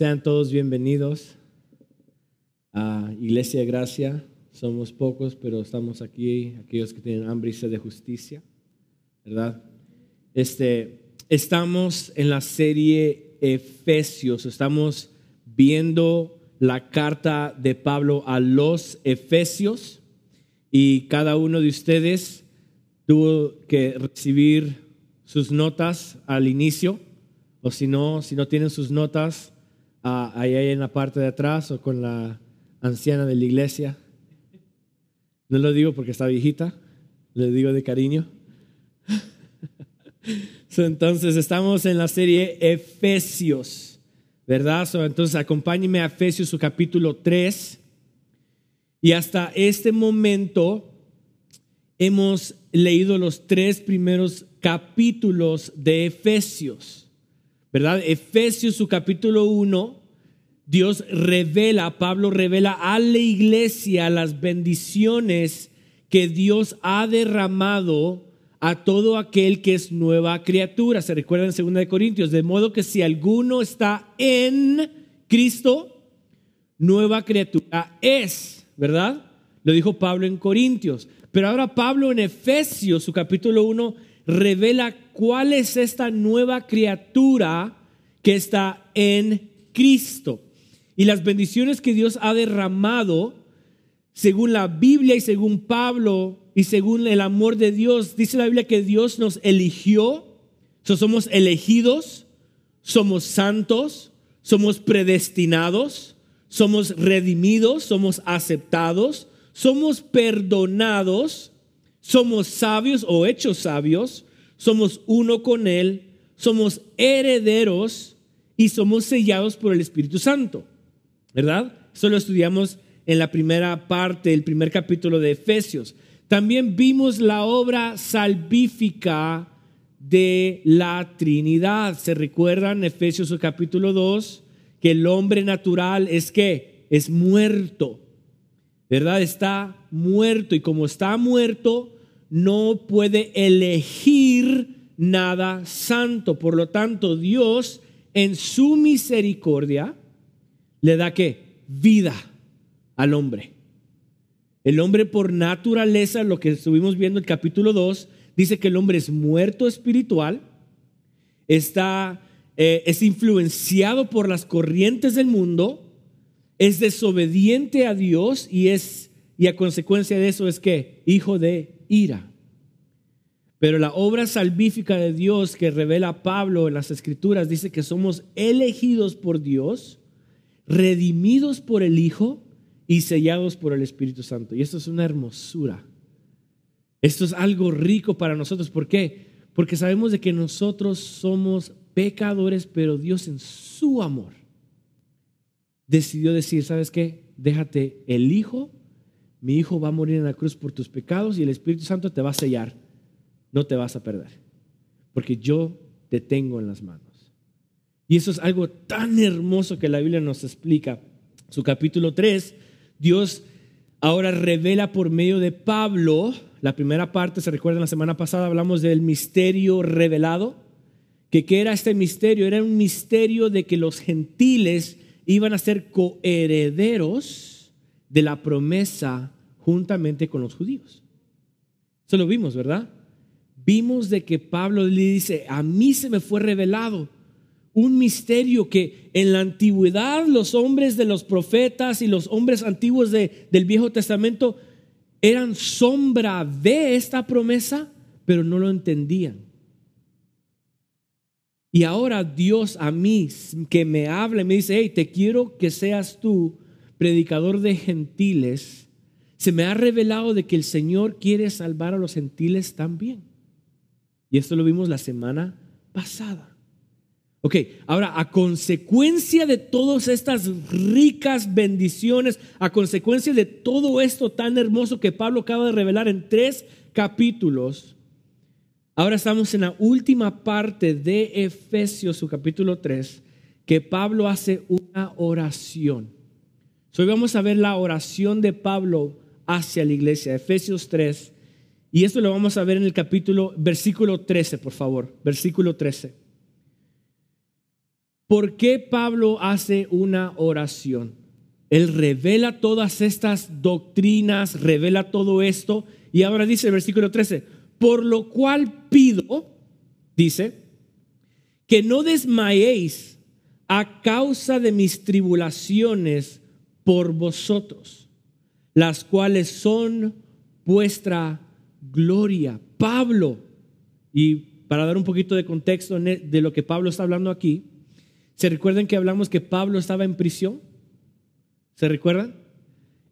Sean todos bienvenidos a Iglesia Gracia. Somos pocos, pero estamos aquí, aquellos que tienen hambre y sed de justicia, ¿verdad? Este, estamos en la serie Efesios, estamos viendo la carta de Pablo a los Efesios y cada uno de ustedes tuvo que recibir sus notas al inicio, o si no, si no tienen sus notas, uh, ahí en la parte de atrás o con la anciana de la iglesia. No lo digo porque está viejita, lo digo de cariño. entonces estamos en la serie Efesios, ¿verdad? entonces acompáñenme a Efesios su capítulo 3. Y hasta este momento hemos leído los tres primeros capítulos de Efesios, ¿verdad? Efesios, su capítulo 1, Dios revela, Pablo revela a la iglesia las bendiciones que Dios ha derramado a todo aquel que es nueva criatura. Se recuerda en 2 de Corintios, de modo que si alguno está en Cristo, nueva criatura es, ¿verdad? Lo dijo Pablo en Corintios. Pero ahora Pablo en Efesios, su capítulo 1, revela cuál es esta nueva criatura que está en Cristo. Y las bendiciones que Dios ha derramado, según la Biblia y según Pablo y según el amor de Dios, dice la Biblia que Dios nos eligió, somos elegidos, somos santos, somos predestinados, somos redimidos, somos aceptados, somos perdonados, somos sabios o hechos sabios, somos uno con Él, somos herederos y somos sellados por el Espíritu Santo. ¿Verdad? Eso lo estudiamos en la primera parte, el primer capítulo de Efesios. También vimos la obra salvífica de la Trinidad. ¿Se recuerdan Efesios capítulo 2? Que el hombre natural es que es muerto. ¿verdad? Está muerto y como está muerto, no puede elegir nada santo. Por lo tanto, Dios en su misericordia le da qué? Vida al hombre. El hombre por naturaleza, lo que estuvimos viendo en el capítulo 2, dice que el hombre es muerto espiritual, está, eh, es influenciado por las corrientes del mundo, es desobediente a Dios y es y a consecuencia de eso es que hijo de ira. Pero la obra salvífica de Dios que revela Pablo en las escrituras dice que somos elegidos por Dios, redimidos por el Hijo y sellados por el Espíritu Santo. Y esto es una hermosura. Esto es algo rico para nosotros. ¿Por qué? Porque sabemos de que nosotros somos pecadores, pero Dios en su amor decidió decir, ¿sabes qué? Déjate el Hijo, mi Hijo va a morir en la cruz por tus pecados y el Espíritu Santo te va a sellar, no te vas a perder, porque yo te tengo en las manos. Y eso es algo tan hermoso que la Biblia nos explica. Su capítulo 3, Dios ahora revela por medio de Pablo, la primera parte, se recuerda la semana pasada hablamos del misterio revelado, que qué era este misterio? Era un misterio de que los gentiles iban a ser coherederos de la promesa juntamente con los judíos. Eso lo vimos, ¿verdad? Vimos de que Pablo le dice, a mí se me fue revelado un misterio que en la antigüedad los hombres de los profetas y los hombres antiguos de, del Viejo Testamento eran sombra de esta promesa, pero no lo entendían. Y ahora Dios a mí que me habla y me dice, hey, te quiero que seas tú predicador de gentiles, se me ha revelado de que el Señor quiere salvar a los gentiles también. Y esto lo vimos la semana pasada. Ok, ahora a consecuencia de todas estas ricas bendiciones, a consecuencia de todo esto tan hermoso que Pablo acaba de revelar en tres capítulos, Ahora estamos en la última parte de Efesios, su capítulo 3, que Pablo hace una oración. Hoy vamos a ver la oración de Pablo hacia la iglesia, Efesios 3. Y esto lo vamos a ver en el capítulo, versículo 13, por favor, versículo 13. ¿por qué Pablo hace una oración? Él revela todas estas doctrinas, revela todo esto, y ahora dice el versículo 13, por lo cual pido, dice, que no desmayéis a causa de mis tribulaciones por vosotros, las cuales son vuestra gloria. Pablo, y para dar un poquito de contexto de lo que Pablo está hablando aquí, ¿se recuerdan que hablamos que Pablo estaba en prisión? ¿Se recuerdan?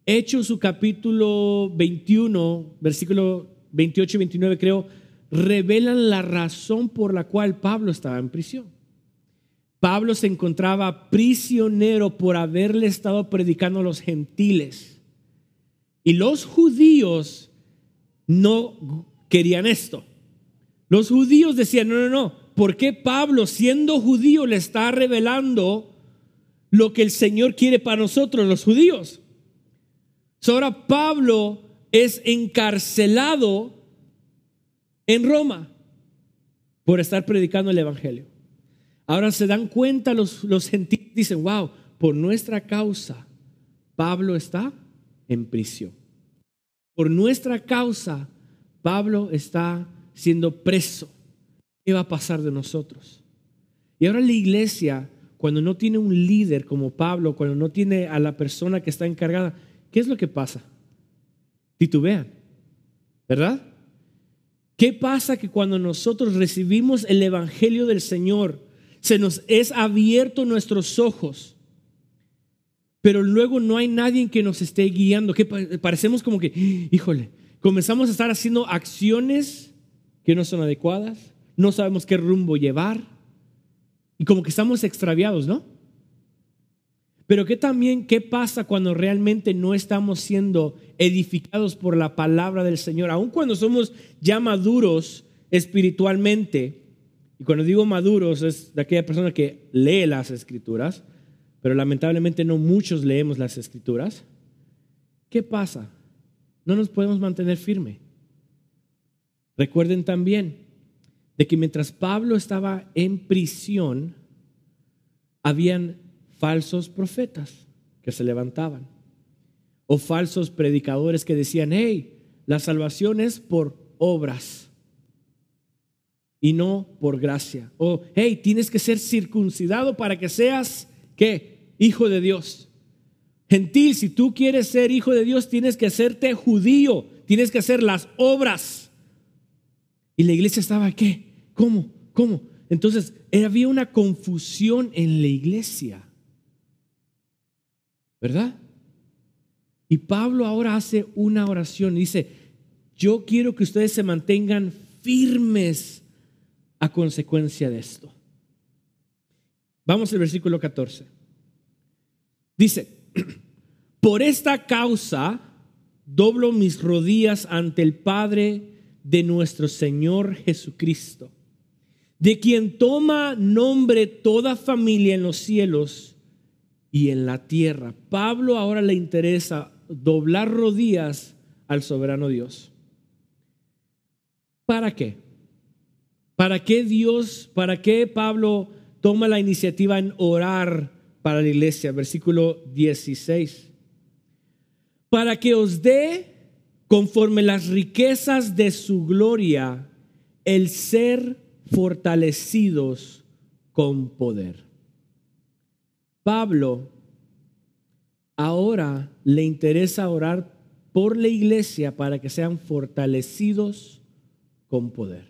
Hechos su capítulo 21, versículo 28 y 29 creo, revelan la razón por la cual Pablo estaba en prisión. Pablo se encontraba prisionero por haberle estado predicando a los gentiles. Y los judíos no querían esto. Los judíos decían, no, no, no, ¿por qué Pablo siendo judío le está revelando lo que el Señor quiere para nosotros, los judíos? ahora Pablo es encarcelado en Roma por estar predicando el Evangelio. Ahora se dan cuenta los, los gentiles, dicen, wow, por nuestra causa, Pablo está en prisión. Por nuestra causa, Pablo está siendo preso. ¿Qué va a pasar de nosotros? Y ahora la iglesia, cuando no tiene un líder como Pablo, cuando no tiene a la persona que está encargada, ¿qué es lo que pasa? Titubean, ¿verdad? ¿Qué pasa que cuando nosotros recibimos el Evangelio del Señor, se nos es abierto nuestros ojos, pero luego no hay nadie que nos esté guiando, que parecemos como que, híjole, comenzamos a estar haciendo acciones que no son adecuadas, no sabemos qué rumbo llevar y como que estamos extraviados, ¿no? Pero ¿qué también, qué pasa cuando realmente no estamos siendo edificados por la palabra del Señor? Aun cuando somos ya maduros espiritualmente, y cuando digo maduros es de aquella persona que lee las escrituras, pero lamentablemente no muchos leemos las escrituras. ¿Qué pasa? No nos podemos mantener firme. Recuerden también de que mientras Pablo estaba en prisión, habían falsos profetas que se levantaban o falsos predicadores que decían, hey, la salvación es por obras y no por gracia. O, hey, tienes que ser circuncidado para que seas, ¿qué? Hijo de Dios. Gentil, si tú quieres ser hijo de Dios, tienes que hacerte judío, tienes que hacer las obras. Y la iglesia estaba, ¿qué? ¿Cómo? ¿Cómo? Entonces, había una confusión en la iglesia. ¿verdad? Y Pablo ahora hace una oración y dice, yo quiero que ustedes se mantengan firmes a consecuencia de esto. Vamos al versículo 14. Dice, por esta causa doblo mis rodillas ante el Padre de nuestro Señor Jesucristo, de quien toma nombre toda familia en los cielos y en la tierra. Pablo ahora le interesa doblar rodillas al soberano Dios. ¿Para qué? ¿Para qué Dios, para qué Pablo toma la iniciativa en orar para la iglesia? Versículo 16. Para que os dé, conforme las riquezas de su gloria, el ser fortalecidos con poder. Pablo ahora le interesa orar por la iglesia para que sean fortalecidos con poder.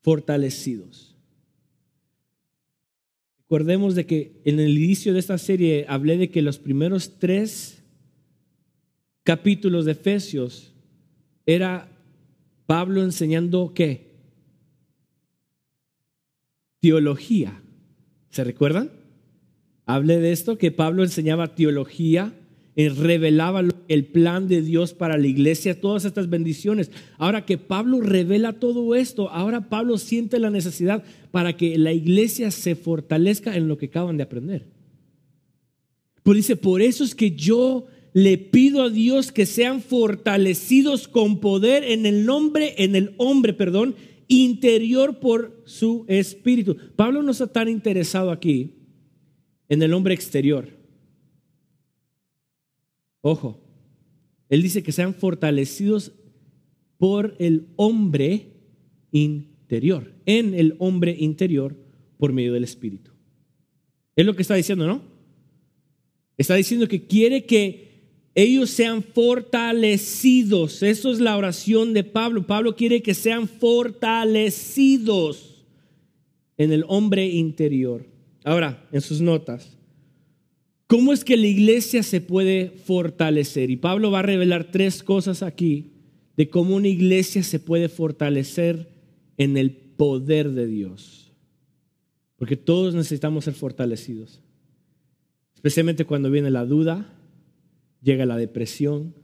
Fortalecidos. Recordemos de que en el inicio de esta serie hablé de que los primeros tres capítulos de Efesios era Pablo enseñando qué? Teología. ¿Se recuerdan? Hablé de esto, que Pablo enseñaba teología, eh, revelaba el plan de Dios para la iglesia, todas estas bendiciones. Ahora que Pablo revela todo esto, ahora Pablo siente la necesidad para que la iglesia se fortalezca en lo que acaban de aprender. Pues dice, por eso es que yo le pido a Dios que sean fortalecidos con poder en el nombre, en el hombre, perdón, interior por su espíritu. Pablo no está tan interesado aquí en el hombre exterior. Ojo, él dice que sean fortalecidos por el hombre interior, en el hombre interior por medio del espíritu. Es lo que está diciendo, ¿no? Está diciendo que quiere que ellos sean fortalecidos. Eso es la oración de Pablo. Pablo quiere que sean fortalecidos en el hombre interior. Ahora, en sus notas, ¿cómo es que la iglesia se puede fortalecer? Y Pablo va a revelar tres cosas aquí de cómo una iglesia se puede fortalecer en el poder de Dios. Porque todos necesitamos ser fortalecidos. Especialmente cuando viene la duda, llega la depresión,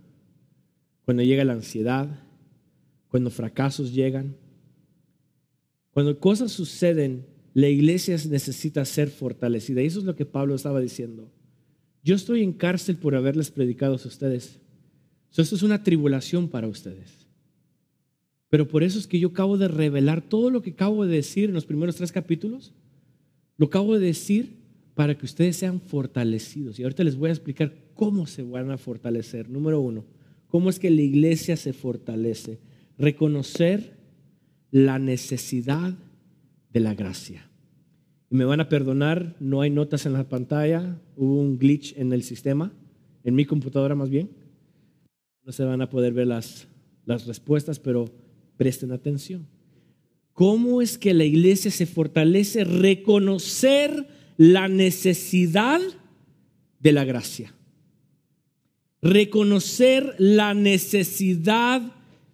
cuando llega la ansiedad, cuando fracasos llegan. Cuando cosas suceden, la iglesia necesita ser fortalecida. Y eso es lo que Pablo estaba diciendo. Yo estoy en cárcel por haberles predicado a ustedes. esto es una tribulación para ustedes. Pero por eso es que yo acabo de revelar todo lo que acabo de decir en los primeros tres capítulos. Lo acabo de decir para que ustedes sean fortalecidos. Y ahorita les voy a explicar cómo se van a fortalecer. Número uno, cómo es que la iglesia se fortalece. Reconocer la necesidad de la gracia. Y me van a perdonar, no hay notas en la pantalla, hubo un glitch en el sistema, en mi computadora más bien. No se van a poder ver las, las respuestas, pero presten atención. ¿Cómo es que la iglesia se fortalece? Reconocer la necesidad de la gracia. Reconocer la necesidad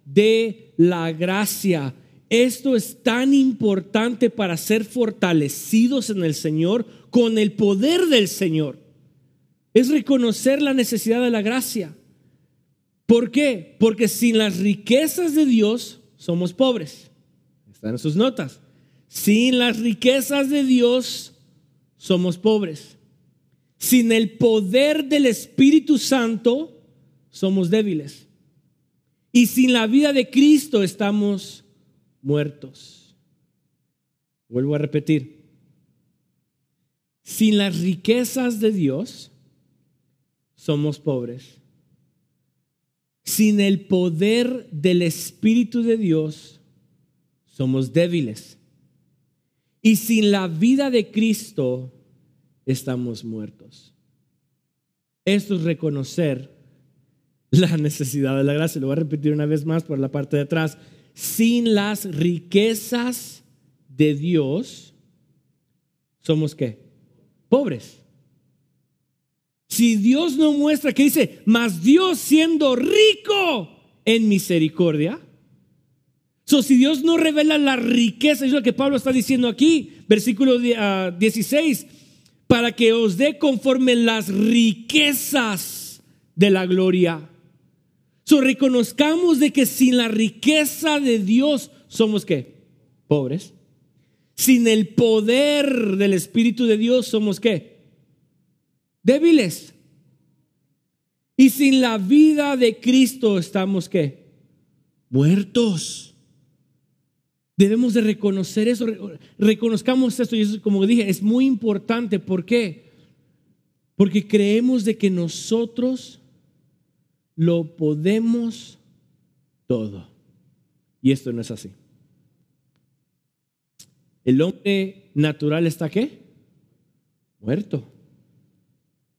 de la gracia. Esto es tan importante para ser fortalecidos en el Señor con el poder del Señor. Es reconocer la necesidad de la gracia. ¿Por qué? Porque sin las riquezas de Dios somos pobres. Están en sus notas. Sin las riquezas de Dios somos pobres. Sin el poder del Espíritu Santo somos débiles. Y sin la vida de Cristo estamos muertos. Vuelvo a repetir. Sin las riquezas de Dios somos pobres. Sin el poder del Espíritu de Dios somos débiles. Y sin la vida de Cristo estamos muertos. Esto es reconocer la necesidad de la gracia. Lo voy a repetir una vez más por la parte de atrás. Sin las riquezas de Dios, ¿somos qué? Pobres. Si Dios no muestra que dice, mas Dios siendo rico en misericordia, si Dios no revela la riqueza, es lo que Pablo está diciendo aquí, versículo 16, ah, para que os dé conforme las riquezas de la gloria. So, reconozcamos de que sin la riqueza de Dios somos qué? Pobres. Sin el poder del Espíritu de Dios somos qué? Débiles. Y sin la vida de Cristo estamos qué? Muertos. Debemos de reconocer eso, reconozcamos esto y eso, como dije, es muy importante. ¿Por qué? Porque creemos de que nosotros lo podemos todo. Y esto no es así. El hombre natural está qué? Muerto.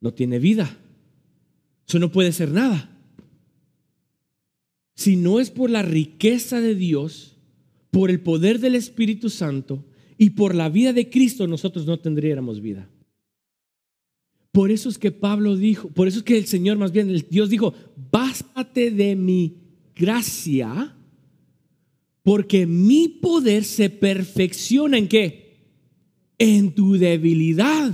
No tiene vida. Eso no puede ser nada. Si no es por la riqueza de Dios, por el poder del Espíritu Santo y por la vida de Cristo nosotros no tendríamos vida. Por eso es que Pablo dijo, por eso es que el Señor más bien, Dios dijo, bástate de mi gracia, porque mi poder se perfecciona en qué? En tu debilidad.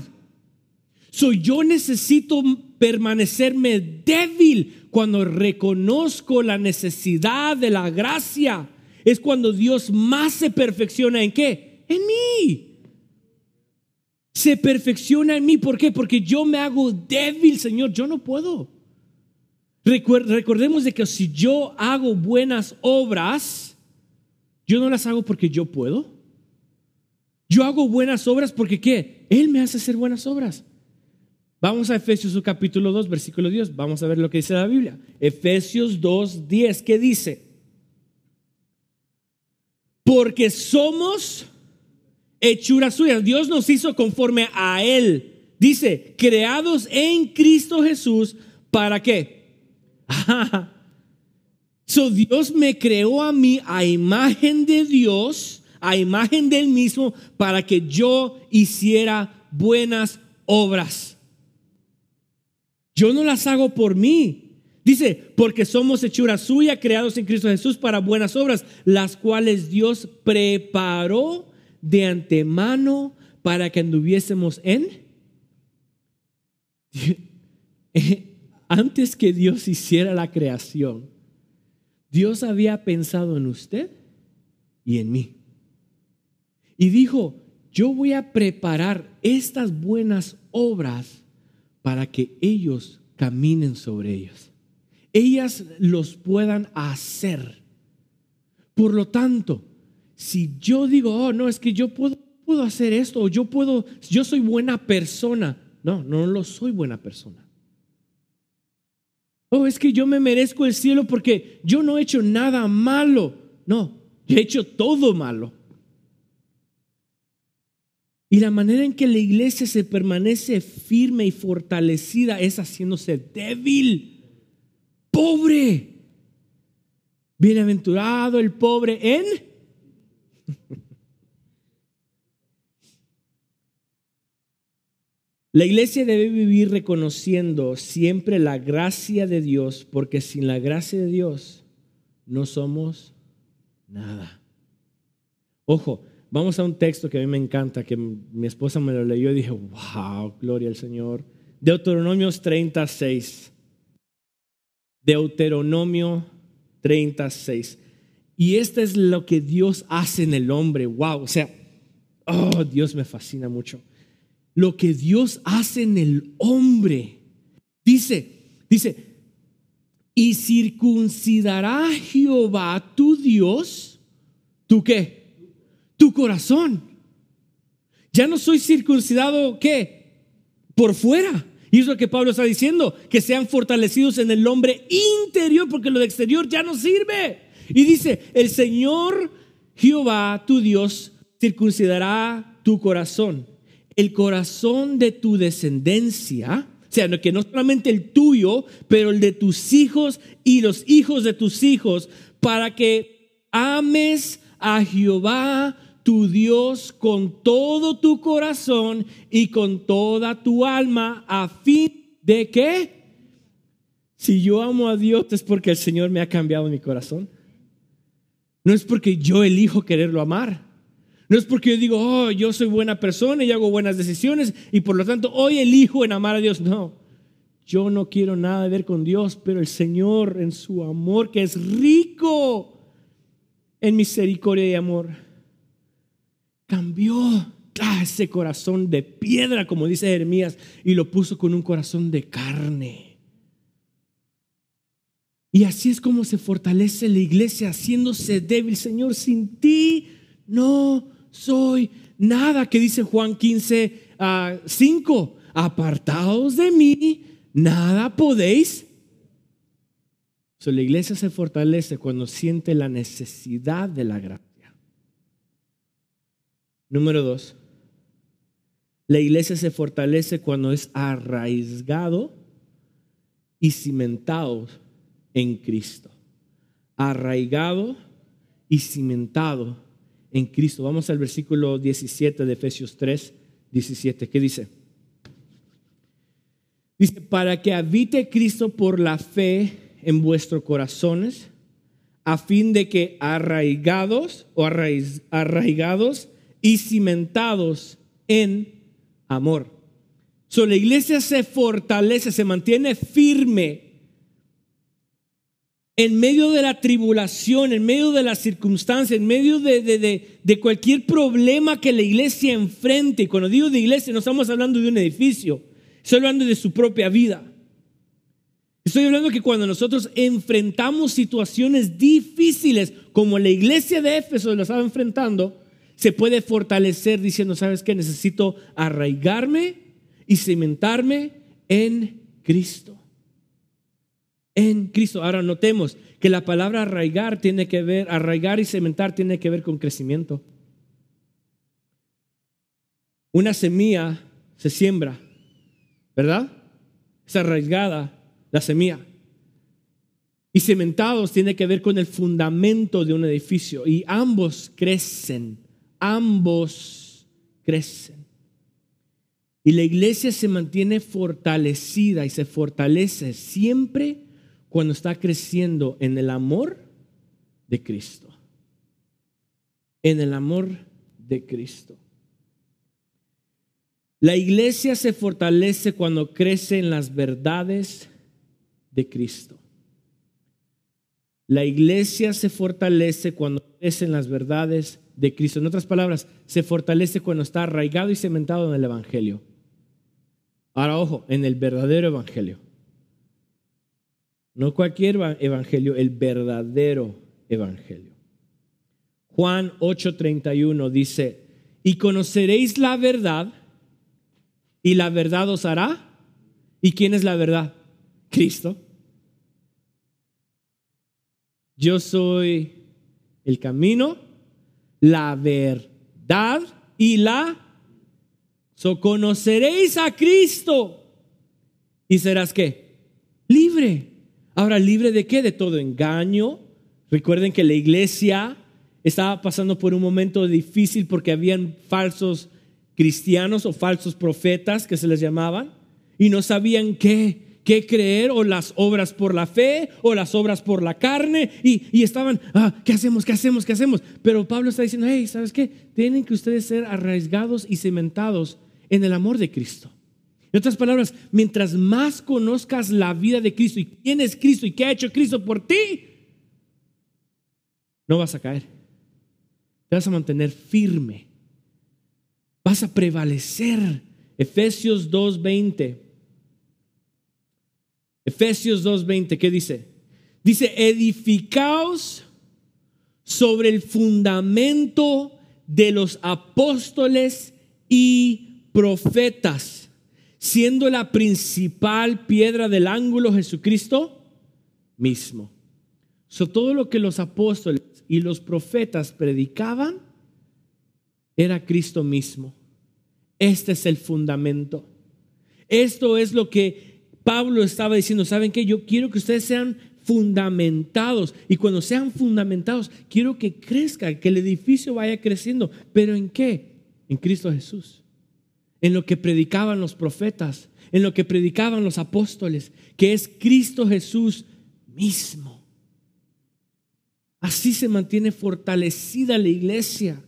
Soy yo necesito permanecerme débil cuando reconozco la necesidad de la gracia es cuando Dios más se perfecciona en qué? En mí. Se perfecciona en mí. ¿Por qué? Porque yo me hago débil, Señor. Yo no puedo. Recordemos de que si yo hago buenas obras, Yo no las hago porque yo puedo. Yo hago buenas obras porque ¿qué? Él me hace hacer buenas obras. Vamos a Efesios capítulo 2, versículo 10. Vamos a ver lo que dice la Biblia. Efesios 2, 10. ¿Qué dice? Porque somos hechuras suyas. Dios nos hizo conforme a Él. Dice, creados en Cristo Jesús. ¿Para qué? so Dios me creó a mí a imagen de Dios, a imagen del mismo, para que yo hiciera buenas obras. Yo no las hago por mí. Dice, porque somos hechura suya, creados en Cristo Jesús para buenas obras, las cuales Dios preparó de antemano para que anduviésemos en... Antes que Dios hiciera la creación, Dios había pensado en usted y en mí. Y dijo, yo voy a preparar estas buenas obras para que ellos caminen sobre ellos. Ellas los puedan hacer. Por lo tanto, si yo digo, oh, no, es que yo puedo, puedo hacer esto, o yo puedo, yo soy buena persona. No, no lo soy buena persona. Oh, es que yo me merezco el cielo porque yo no he hecho nada malo. No, yo he hecho todo malo. Y la manera en que la iglesia se permanece firme y fortalecida es haciéndose débil, pobre. Bienaventurado el pobre en La iglesia debe vivir reconociendo siempre la gracia de Dios, porque sin la gracia de Dios no somos nada. Ojo, vamos a un texto que a mí me encanta, que mi esposa me lo leyó y dije, wow, gloria al Señor. Deuteronomios 36. Deuteronomio 36. Y esto es lo que Dios hace en el hombre. Wow, o sea, oh, Dios me fascina mucho. Lo que Dios hace en el hombre. Dice, dice, y circuncidará Jehová tu Dios, ¿tú qué? Tu corazón. Ya no soy circuncidado, ¿qué? Por fuera. Y es lo que Pablo está diciendo, que sean fortalecidos en el hombre interior, porque lo de exterior ya no sirve. Y dice, el Señor Jehová, tu Dios, circuncidará tu corazón, el corazón de tu descendencia, o sea, que no solamente el tuyo, pero el de tus hijos y los hijos de tus hijos, para que ames a Jehová tu Dios con todo tu corazón y con toda tu alma, a fin de que, si yo amo a Dios es porque el Señor me ha cambiado mi corazón. No es porque yo elijo quererlo amar. No es porque yo digo, oh, yo soy buena persona y hago buenas decisiones y por lo tanto hoy elijo en amar a Dios. No, yo no quiero nada de ver con Dios, pero el Señor en su amor, que es rico en misericordia y amor, cambió ese corazón de piedra, como dice Jeremías, y lo puso con un corazón de carne. Y así es como se fortalece la iglesia, haciéndose débil. Señor, sin ti no soy nada. Que dice Juan 15, 5. Ah, Apartados de mí, nada podéis. la iglesia se fortalece cuando siente la necesidad de la gracia. Número dos, la iglesia se fortalece cuando es arraigado y cimentado en Cristo. Arraigado y cimentado en Cristo. Vamos al versículo 17 de Efesios 3, 17. ¿Qué dice? Dice, para que habite Cristo por la fe en vuestros corazones, a fin de que arraigados o arraigados y cimentados en amor. So, la iglesia se fortalece, se mantiene firme en medio de la tribulación, en medio de la circunstancia, en medio de, cualquier problema que la iglesia enfrente, y cuando digo de iglesia no estamos hablando de un edificio, estoy hablando de su propia vida. Estoy hablando que cuando nosotros enfrentamos situaciones difíciles, como la iglesia de Éfeso lo estaba enfrentando, se puede fortalecer diciendo, ¿sabes qué? Necesito arraigarme y cimentarme en Cristo. En Cristo. Ahora notemos que la palabra arraigar tiene que ver, arraigar y cementar tiene que ver con crecimiento. Una semilla se siembra, ¿verdad? Es arraigada la semilla. Y cementados tiene que ver con el fundamento de un edificio. Y ambos crecen, ambos crecen. Y la iglesia se mantiene fortalecida y se fortalece siempre cuando está creciendo en el amor de Cristo. En el amor de Cristo. La iglesia se fortalece cuando crece en las verdades de Cristo. La iglesia se fortalece cuando crece en las verdades de Cristo. En otras palabras, se fortalece cuando está arraigado y cementado en el Evangelio. Ahora, ojo, en el verdadero Evangelio. No cualquier Evangelio, el verdadero Evangelio. Juan 8:31 dice, y conoceréis la verdad y la verdad os hará. ¿Y quién es la verdad? Cristo. Yo soy el camino, la verdad y la... So conoceréis a Cristo y serás qué? Libre. Ahora, ¿libre de qué? De todo engaño. Recuerden que la iglesia estaba pasando por un momento difícil porque habían falsos cristianos o falsos profetas que se les llamaban y no sabían qué, qué creer o las obras por la fe o las obras por la carne y, estaban, ah, ¿qué hacemos? ¿Qué hacemos? ¿Qué hacemos? Pero Pablo está diciendo, hey, ¿sabes qué? Tienen que ustedes ser arraigados y cementados en el amor de Cristo. En otras palabras, mientras más conozcas la vida de Cristo y quién es Cristo y qué ha hecho Cristo por ti, no vas a caer. Te vas a mantener firme vas a prevalecer. Efesios 2.20. Efesios 2.20, ¿qué dice? Dice, edificaos sobre el fundamento de los apóstoles y profetas, siendo la principal piedra del ángulo Jesucristo mismo. Todo lo que los apóstoles y los profetas predicaban era Cristo mismo. Este es el fundamento. Esto es lo que Pablo estaba diciendo. ¿Saben qué? Yo quiero que ustedes sean fundamentados. Y cuando sean fundamentados, quiero que crezca, que el edificio vaya creciendo. ¿Pero en qué? En Cristo Jesús. En lo que predicaban los profetas, en lo que predicaban los apóstoles, que es Cristo Jesús mismo. Así se mantiene fortalecida la iglesia.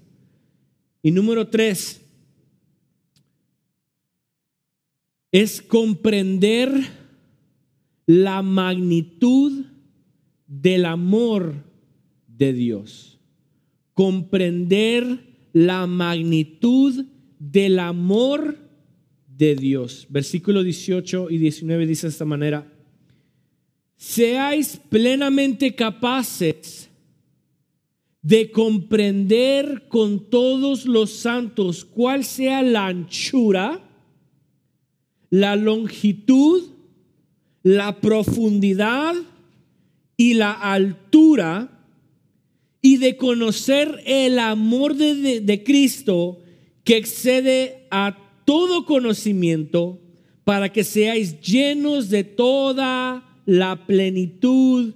Y número tres, es comprender la magnitud del amor de Dios. Comprender la magnitud del amor de Dios. Versículo 18 y 19 dice de esta manera, seáis plenamente capaces de comprender con todos los santos cuál sea la anchura, la longitud, la profundidad y la altura y de conocer el amor de, Cristo que excede a todo conocimiento para que seáis llenos de toda la plenitud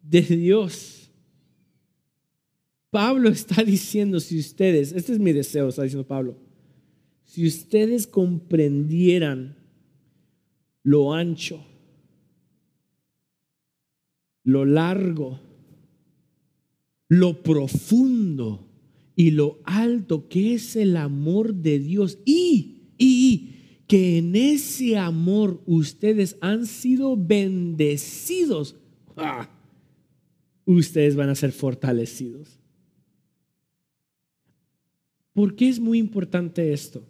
de Dios. Pablo está diciendo, si ustedes, este es mi deseo, está diciendo Pablo, si ustedes comprendieran lo ancho, lo largo, lo profundo y lo alto que es el amor de Dios y, y que en ese amor ustedes han sido bendecidos, ¡ah! ustedes van a ser fortalecidos. ¿Por qué es muy importante esto?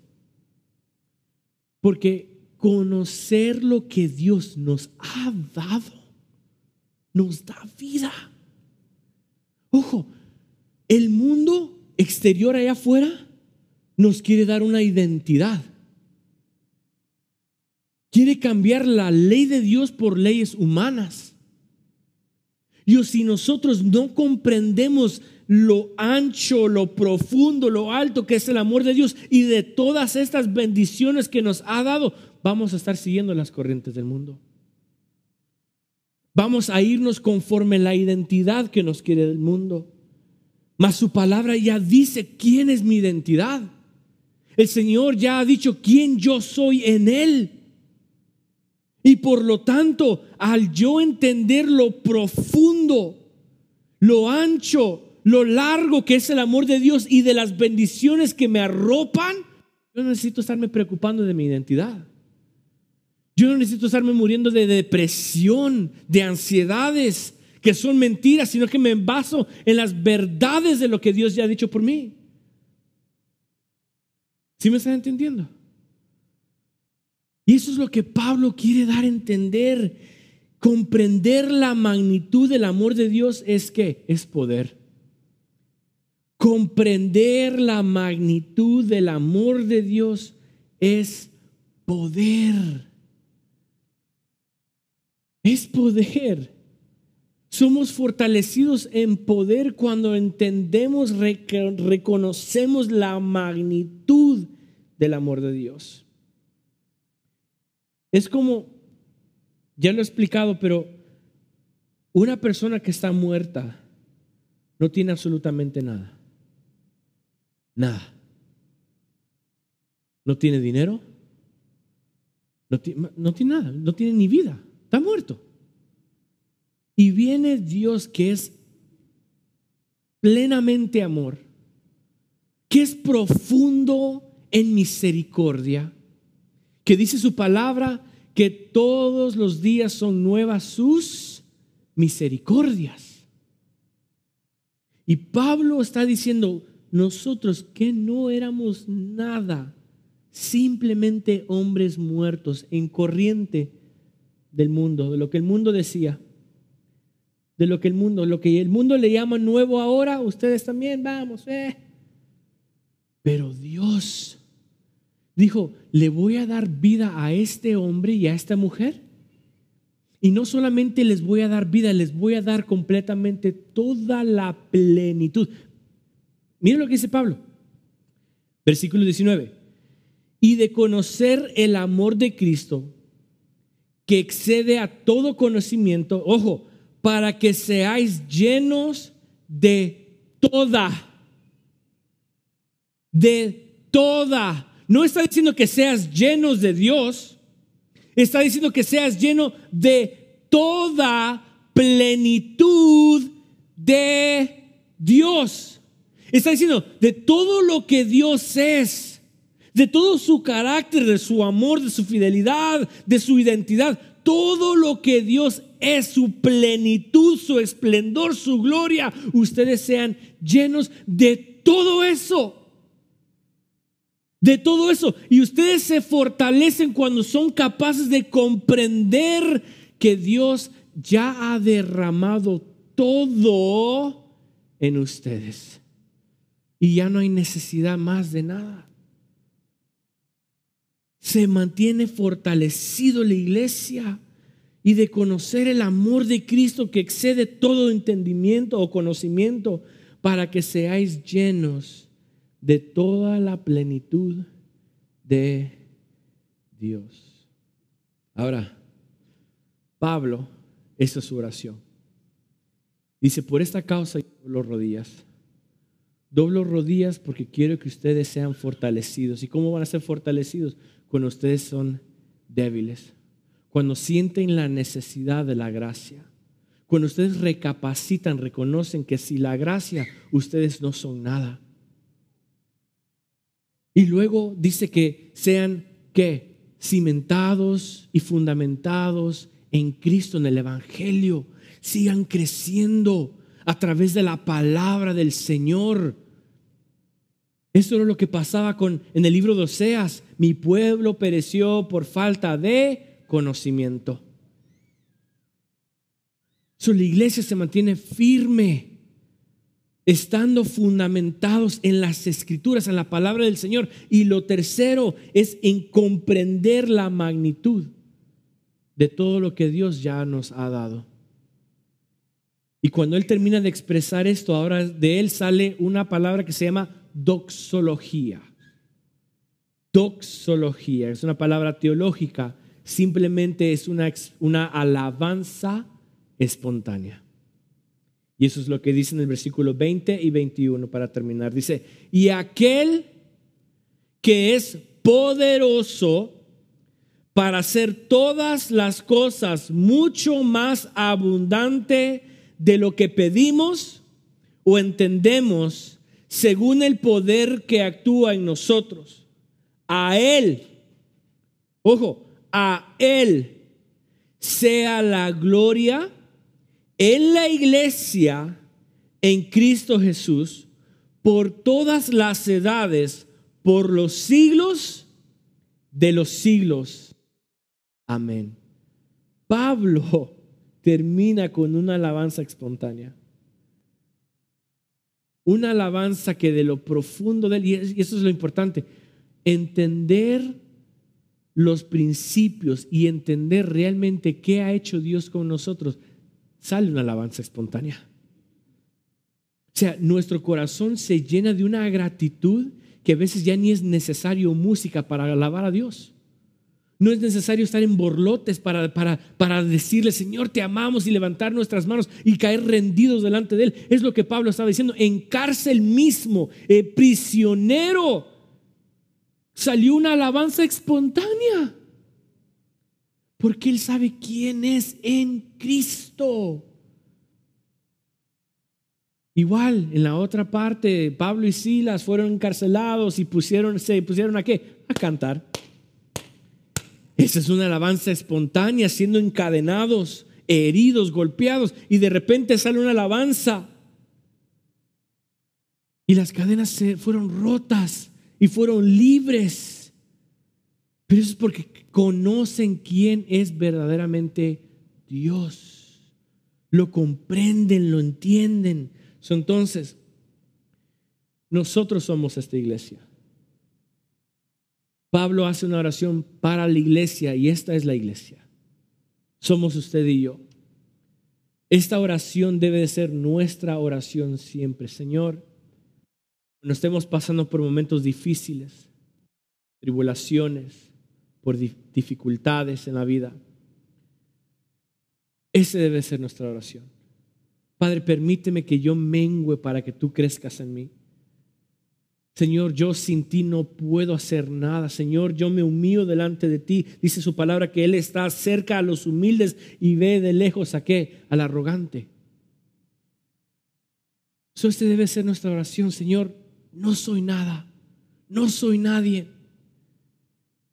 Porque conocer lo que Dios nos ha dado, nos da vida. Ojo, el mundo exterior allá afuera nos quiere dar una identidad. Quiere cambiar la ley de Dios por leyes humanas. Y si nosotros no comprendemos lo ancho, lo profundo, lo alto que es el amor de Dios y de todas estas bendiciones que nos ha dado, vamos a estar siguiendo las corrientes del mundo. Vamos a irnos conforme la identidad que nos quiere el mundo. Mas su palabra ya dice quién es mi identidad. El Señor ya ha dicho quién yo soy en Él. Y por lo tanto, al yo entender lo profundo, lo ancho, lo largo que es el amor de Dios y de las bendiciones que me arropan, yo no necesito estarme preocupando de mi identidad. Yo no necesito estarme muriendo de depresión, de ansiedades, que son mentiras, sino que me baso en las verdades de lo que Dios ya ha dicho por mí. ¿Sí me están entendiendo? Y eso es lo que Pablo quiere dar a entender. Comprender la magnitud del amor de Dios es que es poder. Comprender la magnitud del amor de Dios es poder. Es poder. Somos fortalecidos en poder cuando entendemos, reconocemos la magnitud del amor de Dios. Es como, ya lo he explicado, pero una persona que está muerta no tiene absolutamente nada. Nada. No tiene dinero. No tiene, nada. No tiene ni vida. Está muerto. Y viene Dios que es plenamente amor, que es profundo en misericordia que dice su palabra que todos los días son nuevas sus misericordias. Y Pablo está diciendo, nosotros que no éramos nada, simplemente hombres muertos en corriente del mundo, de lo que el mundo decía, de lo que el mundo, lo que el mundo le llama nuevo ahora, ustedes también vamos, eh. Pero Dios dijo, le voy a dar vida a este hombre y a esta mujer. Y no solamente les voy a dar vida, les voy a dar completamente toda la plenitud. Miren lo que dice Pablo. Versículo 19. Y de conocer el amor de Cristo, que excede a todo conocimiento, ojo, para que seáis llenos de toda, de toda no está diciendo que seas llenos de Dios, está diciendo que seas lleno de toda plenitud de Dios. Está diciendo de todo lo que Dios es, de todo su carácter, de su amor, de su fidelidad, de su identidad, todo lo que Dios es, su plenitud, su esplendor, su gloria, ustedes sean llenos de todo eso de todo eso. Y ustedes se fortalecen cuando son capaces de comprender que Dios ya ha derramado todo en ustedes. Y ya no hay necesidad más de nada. Se mantiene fortalecido la iglesia y de conocer el amor de Cristo que excede todo entendimiento o conocimiento para que seáis llenos de toda la plenitud de Dios. Ahora, Pablo, esa es su oración. Dice, por esta causa doblo rodillas. Doblo rodillas porque quiero que ustedes sean fortalecidos. ¿Y cómo van a ser fortalecidos? Cuando ustedes son débiles. Cuando sienten la necesidad de la gracia. Cuando ustedes recapacitan, reconocen que si la gracia, ustedes no son nada. Y luego dice que sean que cimentados y fundamentados en Cristo, en el Evangelio, sigan creciendo a través de la palabra del Señor. Eso era lo que pasaba con, en el libro de Oseas. mi pueblo pereció por falta de conocimiento. La iglesia se mantiene firme, estando fundamentados en las escrituras, en la palabra del Señor. Y lo tercero es en comprender la magnitud de todo lo que Dios ya nos ha dado. Y cuando Él termina de expresar esto, ahora de Él sale una palabra que se llama doxología. Doxología es una palabra teológica, simplemente es una, alabanza espontánea. Y eso es lo que dice en el versículo 20 y 21 para terminar. Dice, y aquel que es poderoso para hacer todas las cosas mucho más abundante de lo que pedimos o entendemos según el poder que actúa en nosotros. A Él, ojo, a Él sea la gloria en la iglesia, en Cristo Jesús, por todas las edades, por los siglos de los siglos. Amén. Pablo termina con una alabanza espontánea. Una alabanza que de lo profundo de él, y eso es lo importante, entender los principios y entender realmente qué ha hecho Dios con nosotros sale una alabanza espontánea. O sea, nuestro corazón se llena de una gratitud que a veces ya ni es necesario música para alabar a Dios. No es necesario estar en borlotes para, para, para, decirle, Señor, te amamos y levantar nuestras manos y caer rendidos delante de Él. Es lo que Pablo estaba diciendo. En cárcel mismo, eh, prisionero, salió una alabanza espontánea porque Él sabe quién es en Cristo. Igual, en la otra parte, Pablo y Silas fueron encarcelados y pusieron, se pusieron a qué? A cantar. Esa es una alabanza espontánea, siendo encadenados, heridos, golpeados, y de repente sale una alabanza. Y las cadenas se fueron rotas y fueron libres. Pero eso es porque conocen quién es verdaderamente Dios. Lo comprenden, lo entienden. entonces, nosotros somos esta iglesia. Pablo hace una oración para la iglesia y esta es la iglesia. Somos usted y yo. Esta oración debe de ser nuestra oración siempre. Señor, cuando estemos pasando por momentos difíciles, tribulaciones, por dificultades en la vida. Ese debe ser nuestra oración. Padre, permíteme que yo mengüe para que tú crezcas en mí. Señor, yo sin ti no puedo hacer nada. Señor, yo me humillo delante de ti. Dice su palabra que Él está cerca a los humildes y ve de lejos a qué? Al arrogante. Eso este debe ser nuestra oración. Señor, no soy nada. No soy nadie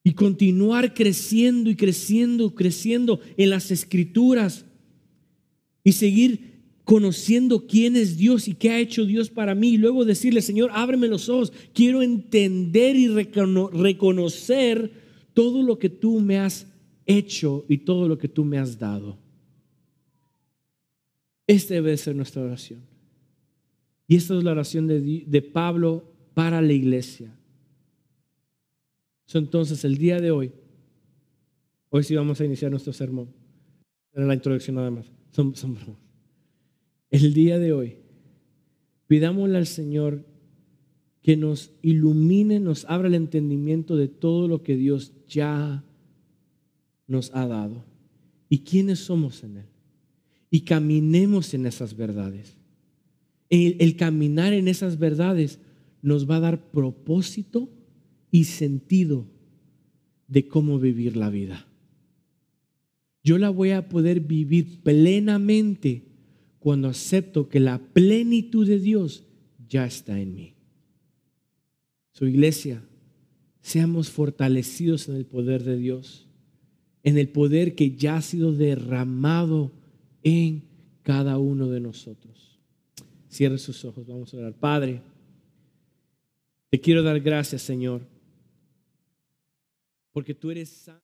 y continuar creciendo y creciendo, creciendo en las escrituras y seguir conociendo quién es Dios y qué ha hecho Dios para mí y luego decirle, Señor, ábreme los ojos, quiero entender y reconocer todo lo que tú me has hecho y todo lo que tú me has dado. Esta debe ser nuestra oración. Y esta es la oración de, de Pablo para la iglesia entonces, el día de hoy, hoy sí vamos a iniciar nuestro sermón. Era la introducción nada más. el día de hoy, pidámosle al Señor que nos ilumine, nos abra el entendimiento de todo lo que Dios ya nos ha dado y quiénes somos en Él. Y caminemos en esas verdades. El caminar en esas verdades nos va a dar propósito y sentido de cómo vivir la vida. Yo la voy a poder vivir plenamente cuando acepto que la plenitud de Dios ya está en mí. Su iglesia, seamos fortalecidos en el poder de Dios, en el poder que ya ha sido derramado en cada uno de nosotros. Cierre sus ojos, vamos a orar. Padre, te quiero dar gracias, Señor porque tú eres santo.